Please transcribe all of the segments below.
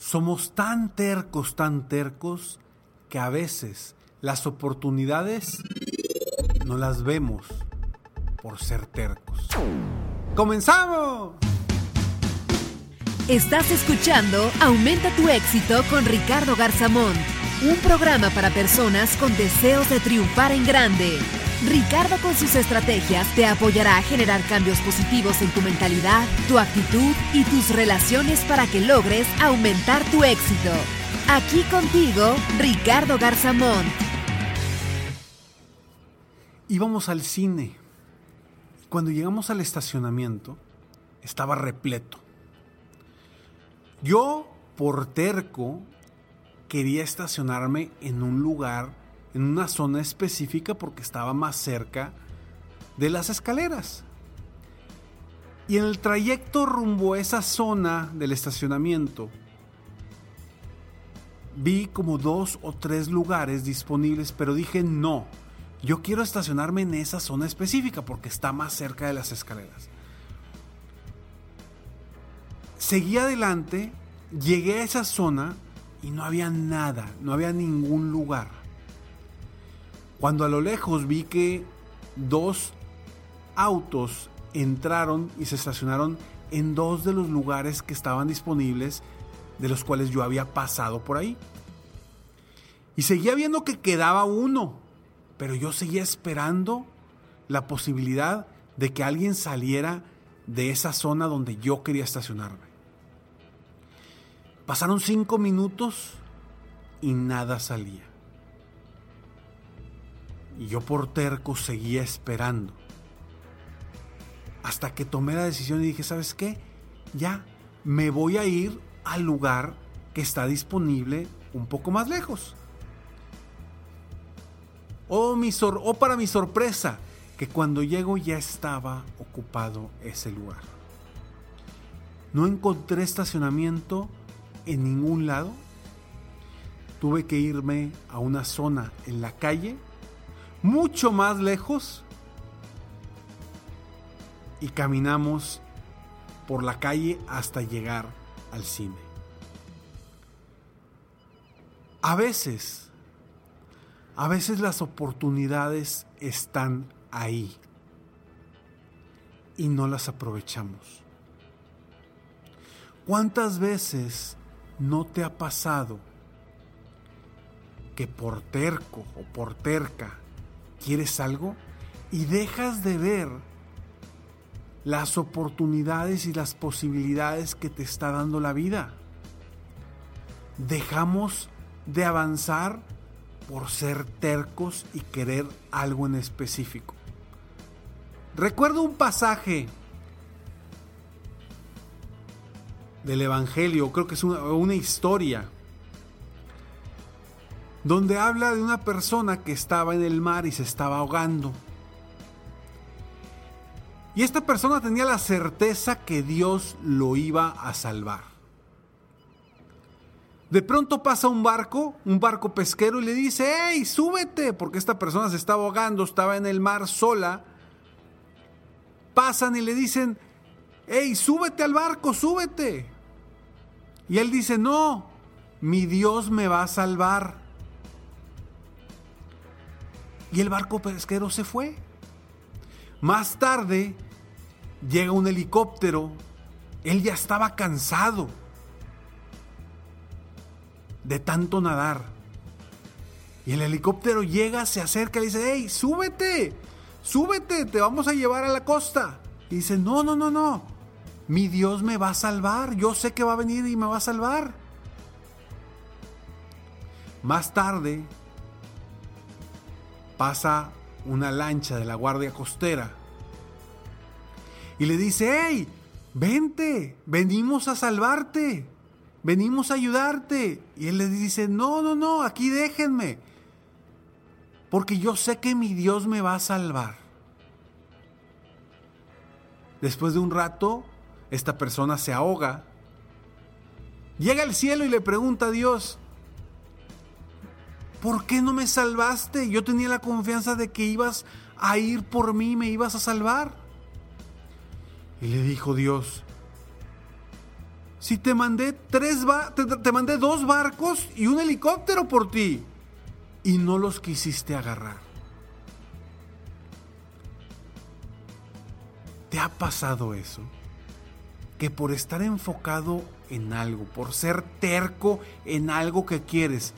Somos tan tercos, tan tercos, que a veces las oportunidades no las vemos por ser tercos. ¡Comenzamos! Estás escuchando Aumenta tu éxito con Ricardo Garzamón, un programa para personas con deseos de triunfar en grande. Ricardo con sus estrategias te apoyará a generar cambios positivos en tu mentalidad, tu actitud y tus relaciones para que logres aumentar tu éxito. Aquí contigo, Ricardo Garzamón. Íbamos al cine. Cuando llegamos al estacionamiento, estaba repleto. Yo, por terco, quería estacionarme en un lugar en una zona específica porque estaba más cerca de las escaleras. Y en el trayecto rumbo a esa zona del estacionamiento, vi como dos o tres lugares disponibles, pero dije no, yo quiero estacionarme en esa zona específica porque está más cerca de las escaleras. Seguí adelante, llegué a esa zona y no había nada, no había ningún lugar. Cuando a lo lejos vi que dos autos entraron y se estacionaron en dos de los lugares que estaban disponibles de los cuales yo había pasado por ahí. Y seguía viendo que quedaba uno, pero yo seguía esperando la posibilidad de que alguien saliera de esa zona donde yo quería estacionarme. Pasaron cinco minutos y nada salía. Y yo por terco seguía esperando. Hasta que tomé la decisión y dije, ¿sabes qué? Ya, me voy a ir al lugar que está disponible un poco más lejos. Oh, mi sor para mi sorpresa, que cuando llego ya estaba ocupado ese lugar. No encontré estacionamiento en ningún lado. Tuve que irme a una zona en la calle mucho más lejos y caminamos por la calle hasta llegar al cine. A veces, a veces las oportunidades están ahí y no las aprovechamos. ¿Cuántas veces no te ha pasado que por terco o por terca quieres algo y dejas de ver las oportunidades y las posibilidades que te está dando la vida. Dejamos de avanzar por ser tercos y querer algo en específico. Recuerdo un pasaje del Evangelio, creo que es una, historia donde habla de una persona que estaba en el mar y se estaba ahogando. Y esta persona tenía la certeza que Dios lo iba a salvar. De pronto pasa un barco, un barco pesquero, y le dice, ¡Hey, súbete! Porque esta persona se estaba ahogando, estaba en el mar sola. Pasan y le dicen, ¡Hey, súbete al barco, súbete! Y él dice, no, mi Dios me va a salvar. Y el barco pesquero se fue. Más tarde llega un helicóptero Él ya estaba cansado de tanto nadar. Y el helicóptero llega, se acerca y le dice, hey, súbete, súbete, te vamos a llevar a la costa. Y dice, no, no, no, no, mi Dios me va a salvar, yo sé que va a venir y me va a salvar. Más tarde pasa una lancha de la Guardia Costera y le dice, hey, vente, venimos a salvarte, venimos a ayudarte. Y él le dice, no, no, no, aquí déjenme, porque yo sé que mi Dios me va a salvar. Después de un rato, esta persona se ahoga, llega al cielo y le pregunta a Dios, ¿por qué no me salvaste? Yo tenía la confianza de que ibas a ir por mí, me ibas a salvar. Y le dijo Dios, si te mandé tres te, te mandé dos barcos y un helicóptero por ti y no los quisiste agarrar. ¿Te ha pasado eso? Que por estar enfocado en algo, por ser terco en algo que quieres,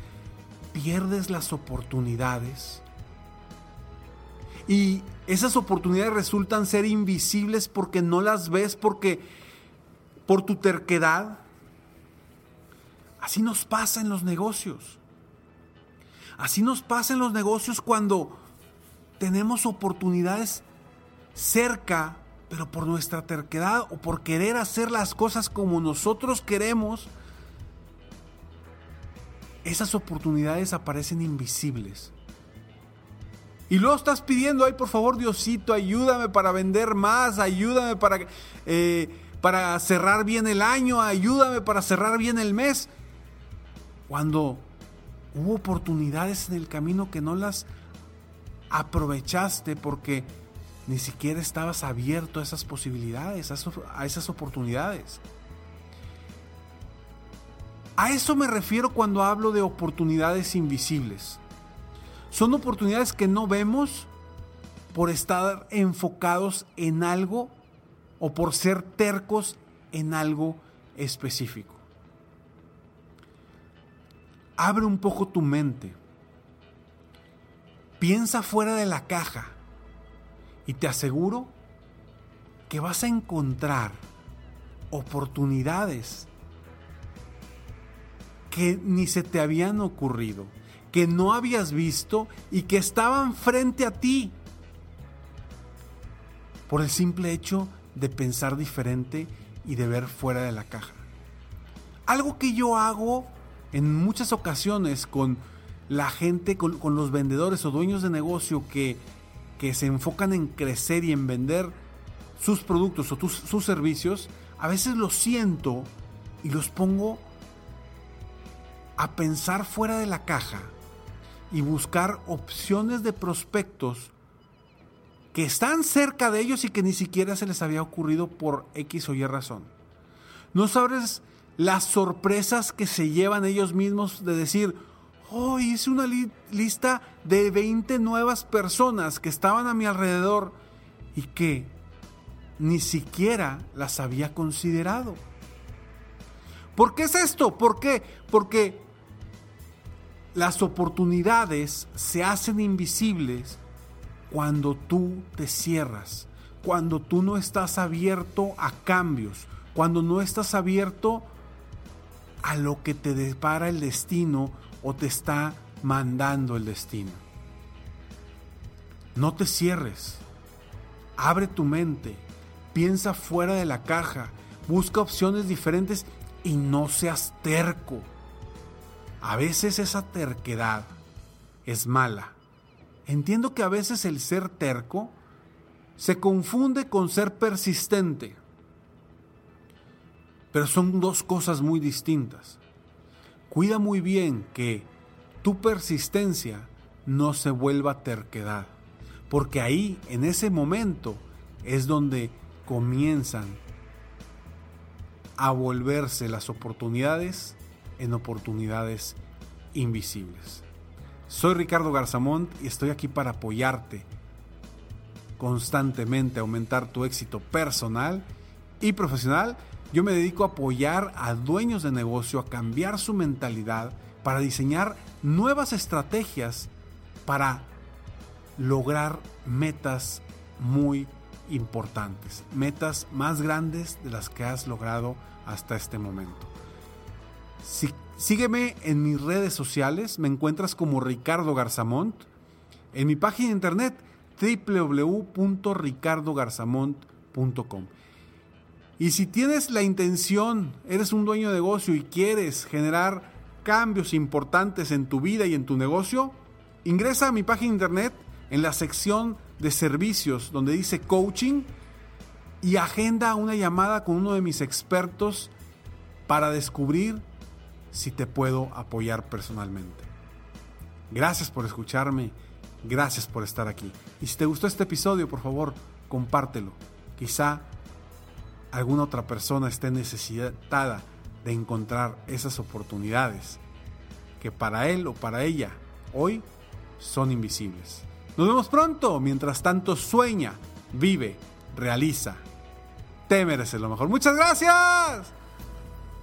pierdes las oportunidades. Y esas oportunidades resultan ser invisibles porque no las ves, porque por tu terquedad. Así nos pasa en los negocios. Así nos pasa en los negocios cuando tenemos oportunidades cerca, pero por nuestra terquedad o por querer hacer las cosas como nosotros queremos, esas oportunidades aparecen invisibles. Y luego estás pidiendo, ay, por favor, Diosito, ayúdame para vender más, ayúdame para, eh, para cerrar bien el año, ayúdame para cerrar bien el mes. Cuando hubo oportunidades en el camino que no las aprovechaste porque ni siquiera estabas abierto a esas posibilidades, a esas oportunidades. A eso me refiero cuando hablo de oportunidades invisibles. Son oportunidades que no vemos por estar enfocados en algo o por ser tercos en algo específico. Abre un poco tu mente. Piensa fuera de la caja y te aseguro que vas a encontrar oportunidades que ni se te habían ocurrido, que no habías visto y que estaban frente a ti. Por el simple hecho de pensar diferente y de ver fuera de la caja. Algo que yo hago en muchas ocasiones con la gente, con, los vendedores o dueños de negocio que, que, se enfocan en crecer y en vender sus productos o sus servicios, a veces los siento y los pongo a pensar fuera de la caja y buscar opciones de prospectos que están cerca de ellos y que ni siquiera se les había ocurrido por X o Y razón. No sabes las sorpresas que se llevan ellos mismos de decir, oh, hice una lista de 20 nuevas personas que estaban a mi alrededor y que ni siquiera las había considerado. ¿Por qué es esto? ¿Por qué? Porque las oportunidades se hacen invisibles cuando tú te cierras, cuando tú no estás abierto a cambios, cuando no estás abierto a lo que te depara el destino o te está mandando el destino. No te cierres, abre tu mente, piensa fuera de la caja, busca opciones diferentes y no seas terco. A veces esa terquedad es mala. Entiendo que a veces el ser terco se confunde con ser persistente. Pero son dos cosas muy distintas. Cuida muy bien que tu persistencia no se vuelva terquedad. Porque ahí, en ese momento, es donde comienzan a volverse las oportunidades en oportunidades invisibles. Soy Ricardo Garzamont y estoy aquí para apoyarte constantemente aumentar tu éxito personal y profesional Yo me dedico a apoyar a dueños de negocio a cambiar su mentalidad para diseñar nuevas estrategias para lograr metas muy importantes, metas más grandes de las que has logrado hasta este momento. Sígueme en mis redes sociales, me encuentras como Ricardo Garzamont, en mi página de internet www.ricardogarzamont.com. Y si tienes la intención, eres un dueño de negocio y quieres generar cambios importantes en tu vida y en tu negocio, ingresa a mi página de internet en la sección de servicios donde dice coaching y agenda una llamada con uno de mis expertos para descubrir si te puedo apoyar personalmente. Gracias por escucharme, gracias por estar aquí. Y si te gustó este episodio, por favor, compártelo. Quizá alguna otra persona esté necesitada de encontrar esas oportunidades que para él o para ella hoy son invisibles. Nos vemos pronto. Mientras tanto, sueña, vive, realiza. Te mereces lo mejor. Muchas gracias.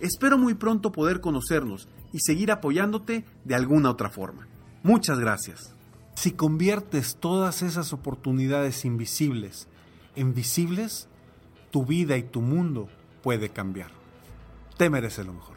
Espero muy pronto poder conocernos y seguir apoyándote de alguna otra forma. Muchas gracias. Si conviertes todas esas oportunidades invisibles en visibles, tu vida y tu mundo puede cambiar. Te mereces lo mejor.